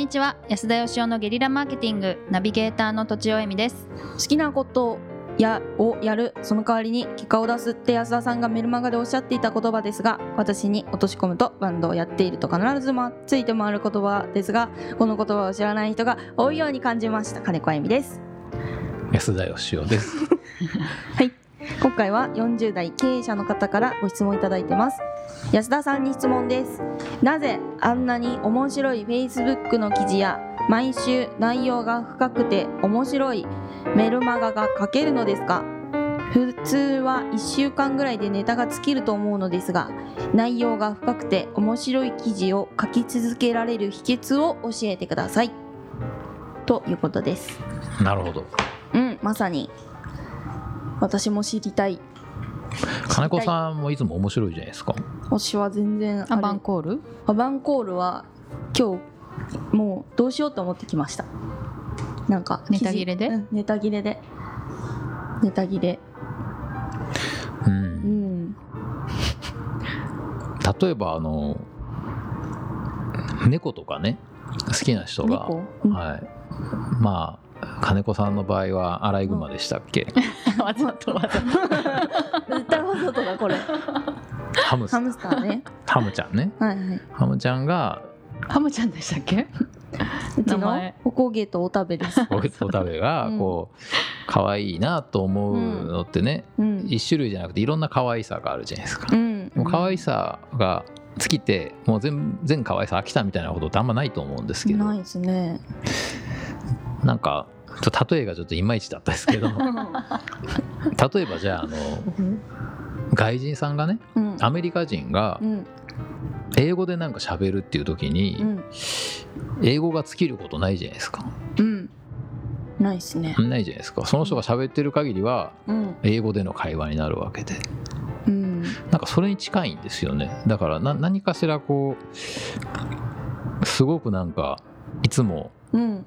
にちは。安田義雄のゲリラマーケティングナビゲーターの土地尾恵美です。好きなことやをやるその代わりに結果を出すって安田さんがメルマガでおっしゃっていた言葉ですが私に落とし込むとバンドをやっていると必ずまついて回る言葉ですがこの言葉を知らない人が多いように感じました。金子あゆみです。安田義雄です。はい今回は40代経営者の方からご質問いただいてます。安田さんに質問です。なぜあんなに面白い Facebook の記事や毎週内容が深くて面白いメルマガが書けるのですか？普通は1週間ぐらいでネタが尽きると思うのですが内容が深くて面白い記事を書き続けられる秘訣を教えてください。ということです。なるほど。うんまさに私も知りたい。金子さんもいつも面白いじゃないですか。私は全然アバンコール？アバンコールは今日もうどうしようと思ってきました。なんかネタ切れで？うん、ネタ切れで。ネタ切れ。う。うんん。例えばあの猫とかね好きな人が、猫、うん。はい。まあ金子さんの場合はアライグマでしたっけ？わざとわざと。絶対わざとだこれ。ハムスハムスターね。ハムちゃんね。はいはい。ハムちゃんがハムちゃんでしたっけ？うちの名前。おこげとお食べです。お食べがうん。こう可愛いなと思うのってね、うん。一種類じゃなくていろんな可愛さがあるじゃないですか。うん。でも可愛さが尽きてもう全全可愛さ飽きたみたいなことってあんまないと思うんですけど。ないですね。なんか例えがちょっといまいちだったですけど。例えばじゃああの外人さんがねうん。アメリカ人がうん。英語でなんか喋るっていう時うにん。英語が尽きることないじゃないですか。うん。ないっすね。ないじゃないですか。その人が喋ってる限りはうん。英語での会話になるわけで。うん。なんかそれに近いんですよね。だからな何かしらこうすごくなんかいつもうん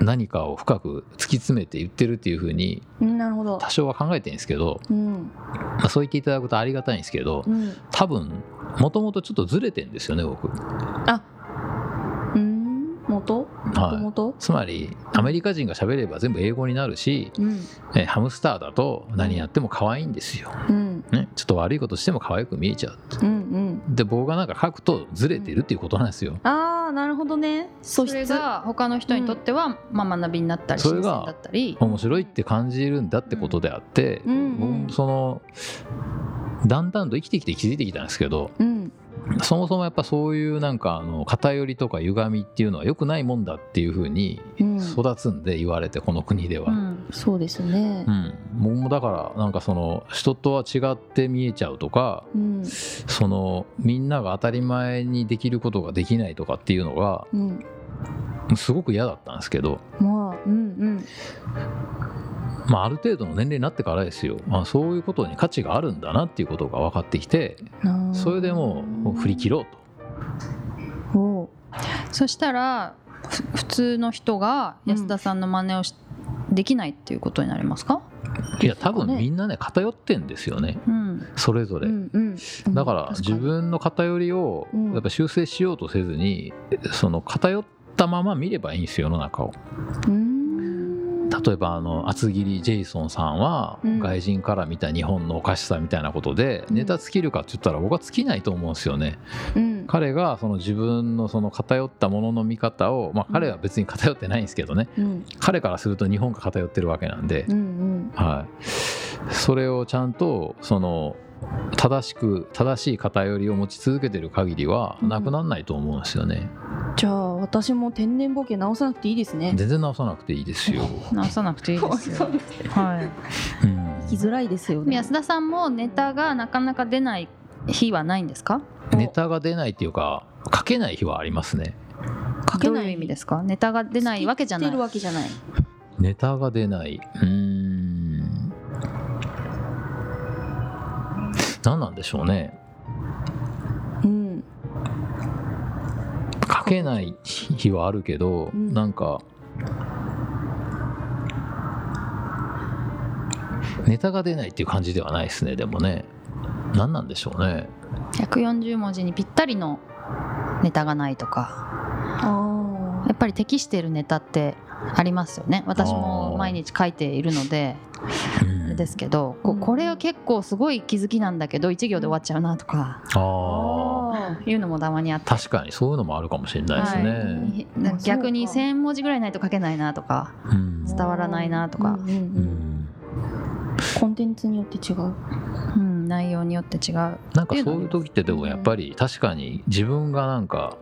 何かを深く突き詰めて言ってるっていう風にうんなるほど。多少は考えてるんですけど、うん。まあ、そう言っていただくとありがたいんですけどうん。多分もともとちょっとずれてんですよね僕。うん？元？元元つまりアメリカ人が喋れば全部英語になるし、うん。えハムスターだと何やっても可愛いんですよ、うん。ね、ちょっと悪いことしても可愛く見えちゃう。うんうん。で僕がなんか書くとずれてるっていうことなんですよ。ああなるほどね。素それ質が他の人にとっては、まあ、学びになったりそれが新鮮だったり面白いって感じるんだってことであって、うんうん僕そのだんだんと生きてきて気づいてきたんですけどうんそもそもやっぱそういうなんかあの偏りとか歪みっていうのは良くないもんだっていうふうにうん。育つんで言われてこの国では。うん。そうですね。うん、僕もだからなんかその人とは違って見えちゃうとかうん。そのみんなが当たり前にできることができないとかっていうのがうん。すごく嫌だったんですけど、まあうんまあ、ある程度の年齢になってからですよ、まあ、そういうことに価値があるんだなっていうことが分かってきてうんそれでもう振り切ろうと。おそしたらふ普通の人が安田さんの真似をし、できないっていうことになりますか、いや多分みんなね偏ってんですよね。うん、それぞれ。うんうんだから自分の偏りをうん。やっぱ修正しようとせずにその偏ったまま見ればいいんですよ世の中を。うん例えばあの厚切りジェイソンさんはうん。外人から見た日本のおかしさみたいなことでうん。ネタ尽きるかって言ったら僕は尽きないと思うんですよね。うん。彼がその自分のその偏ったものの見方をまあ彼は別に偏ってないんですけどね。うん。彼からすると日本が偏ってるわけなんで。うんうん。はい。それをちゃんとその正しく正しい偏りを持ち続けてる限りはうん。なくならないと思うんですよね。じゃあ私も天然ボケ直さなくていいですね全然直さなくていいですよ。直さなくていいですよ。はい。うん生きづらいですよね安田さんもネタがなかなか出ない日はないんですか？ネタが出ないっていうか書けない日はありますね。書けないどういう意味ですか？ネタが出ないわけじゃない知ってる。わけじゃないネタが出ない。うーん。何なんでしょうね。けない日はあるけど、うん。なんかネタが出ないっていう感じではないですねでもね。何なんでしょうね。140文字にぴったりのネタがないとか。あやっぱり適しているネタってありますよね。私も毎日書いているのでうん。ですけどこうん。これは結構すごい気づきなんだけど1行で終わっちゃうなとか。あいうのもたまにあってー確かにそういうのもあるかもしれないですね、はいあ逆にそうか1,000文字ぐらいないと書けないなとかうん。伝わらないなとか。うんうんううんん。コンテンツによって違う。うん。内容によって違う。なんかそういう時ってでもやっぱり確かに自分がなんか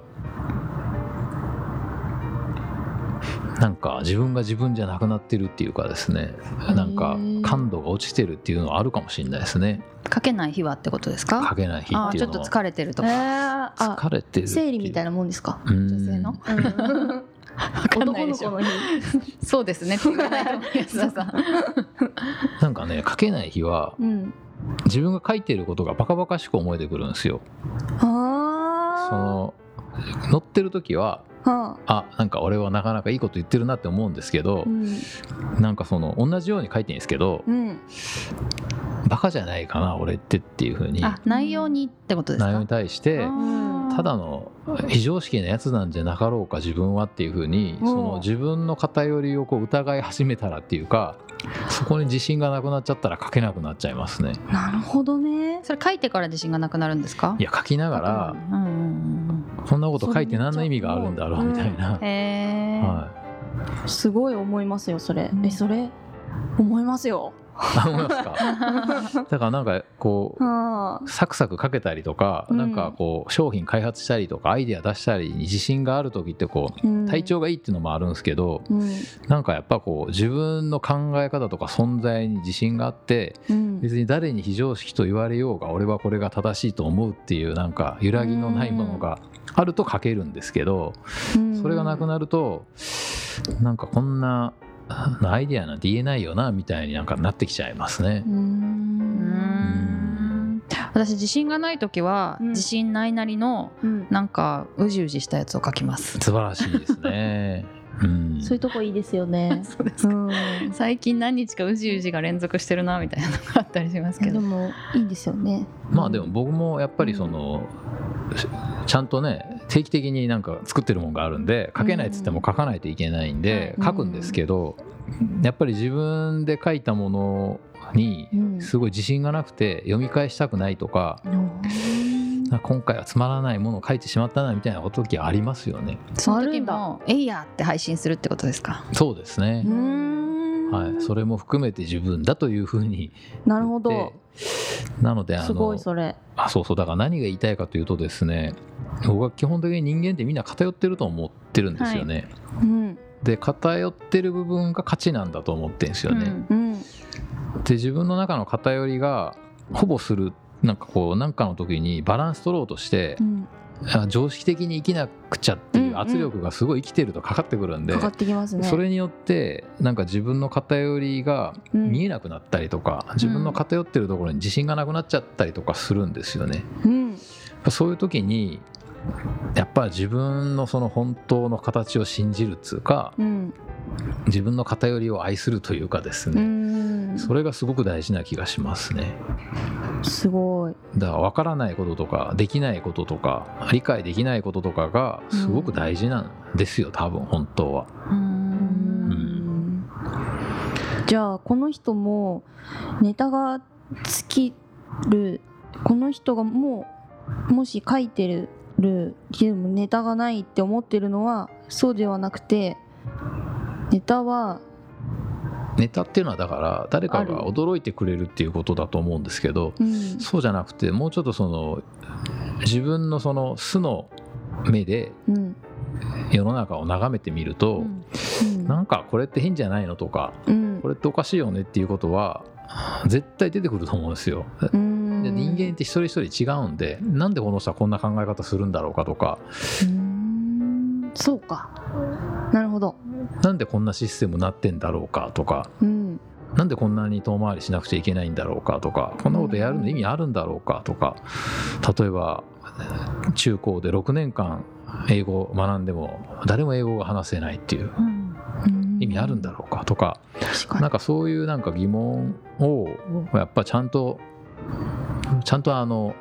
なんか自分が自分じゃなくなってるっていうかですね。なんか感度が落ちてるっていうのはあるかもしれないですね。書けない日はってことですか？書けない日っとっていうのは。疲れてるとえか、ー、あ疲れてる生理みたいななもんですか？女女性の？男の子の日。そうですね。なん なんかね書けない日はうん。自分が書いてることがバカバカしく思えてくるんですよ。あその乗ってる時はあはああなんか俺はなかなかいいこと言ってるなって思うんですけどう、ん。なんかその同じように書いてるんですけどうん。バカじゃないかな俺ってっていうふうに。あ内容にってことですか？内容に対してただの非常識なやつなんじゃなかろうか自分はっていうふうにう。んその自分の偏りをこう疑い始めたらっていうかそこに自信がなくなっちゃったら書けなくなっちゃいますね。なるほどね。それ書いてから自信がなくなるんですか？いや書きながらうんうんうんこんなこと書いて何の意味があるんだろうみたいな。すごい思いますよそれ、うん。えそれ思いますよ思いますか。だからなんかこうはあサクサク書けたりとか、うん。なんかこう商品開発したりとかアイデア出したりに自信がある時ってこううん。体調がいいっていうのもあるんですけど、うん。なんかやっぱこう自分の考え方とか存在に自信があってうん。別に誰に非常識と言われようが俺はこれが正しいと思うっていうなんか揺らぎのないものがあると書けるんですけどうん。それがなくなるとなんかこんな アイデアなんて言えないよなみたいになんかなってきちゃいますね。私自信がない時は、うん。自信ないなりのうん。なんかうじうじしたやつを書きます。素晴らしいですね。うん、そういうとこいいですよね。そうですうん。最近何日かうじうじが連続してるなみたいなのがあったりしますけど。でもいいですよね。まあでも僕もやっぱりその、ちゃんとね定期的になんか作ってるもんがあるんで書けないっつっても書かないといけないんで、うん書くんですけどやっぱり自分で書いたものにうん。すごい自信がなくて読み返したくないとか今回はつまらないものを書いてしまったなみたいな時ありますよね。その時も「えいや!」って配信するってことですか？そうですね。う、んはい、それも含めて自分だというふうになるほ言どなのであのすごいそれ。あそうそう。だから何が言いたいかというとですね僕は基本的に人間ってみんな偏ってると思ってるんですよね、うん。で偏ってる部分が価値なんだと思ってるんですよね、うんうん。で自分の中の偏りがほぼするなんかこう何かの時にバランス取ろうとしてう、ん。あ常識的に生きなくちゃっていう圧力がすごい生きてるとかかってくるんで、それによってなんか自分の偏りがうん。見えなくなったりとか、自分の偏ってるところに自信がなくなっちゃったりとかするんですよね。うん。そういう時にやっぱり自分のその本当の形を信じるっつうかうん。自分の偏りを愛するというかですうね、んそれがすごく大事な気がしますね。すごい。だから分からないこととかできないこととか理解できないこととかがすごく大事なんですよ多分本当は。ううん。じゃあこの人もネタが尽きるこの人がもうもし書いてるるけどもネタがないって思ってるのはそうではなくてネタはネタっていうのはだから誰かが驚いてくれるっていうことだと思うんですけどうん。そうじゃなくてもうちょっとその自分のその素の目でうん。世の中を眺めてみると、うん。なんかこれって変じゃないのとかうん。これっておかしいよねっていうことは絶対出てくると思うんですよ。うん。で人間って一人一人違うんでなんでこの人はこんな考え方するんだろうかとか。うん。そうかなるほど。なんでこんなシステムになってんだろうかとか。うん。なんでこんなに遠回りしなくちゃいけないんだろうかとか。こんなことやるの意味あるんだろうかとか。例えば中高で6年間英語を学んでも誰も英語が話せないっていううん。意味あるんだろうかとか。なんかそういうなんか疑問をやっぱちゃんとちゃんとあの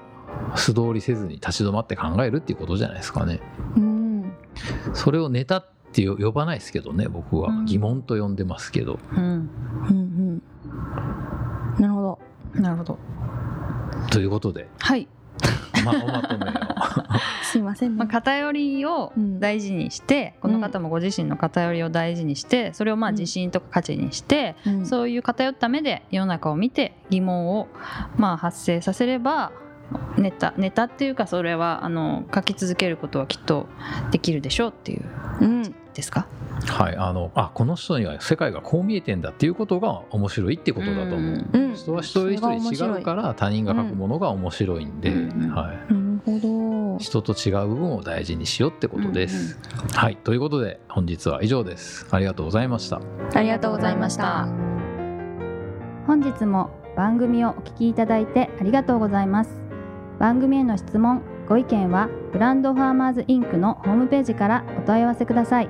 素通りせずに立ち止まって考えるっていうことじゃないですかね。うん。それをネタっって呼ばないですけどね僕は、うん。疑問と呼んでますけど。うん。うんうん。なるほど。なるほど。ということで、はい、まあ、おまとめを。すいませんまあ、ね偏りをうん。大事にして、この方もご自身の偏りを大事にしてそれをまあうん。自信とか価値にして、うん。そういう偏った目で世の中を見て疑問をまあ発生させればネタネタっていうかそれはあの書き続けることはきっとできるでしょうっていううんですか？はいあのあこの人には世界がこう見えてんだっていうことが面白いってことだと思う、んうん。人は一人一人違うから他人が書くものが面白いんで、うん。はい、なるほど。人と違う部分を大事にしようってことです。はい。ということで本日は以上です。ありがとうございました。ありがとうございました。本日も番組をお聞きいただいてありがとうございます。番組への質問ご意見はブランドファーマーズインクのホームページからお問い合わせください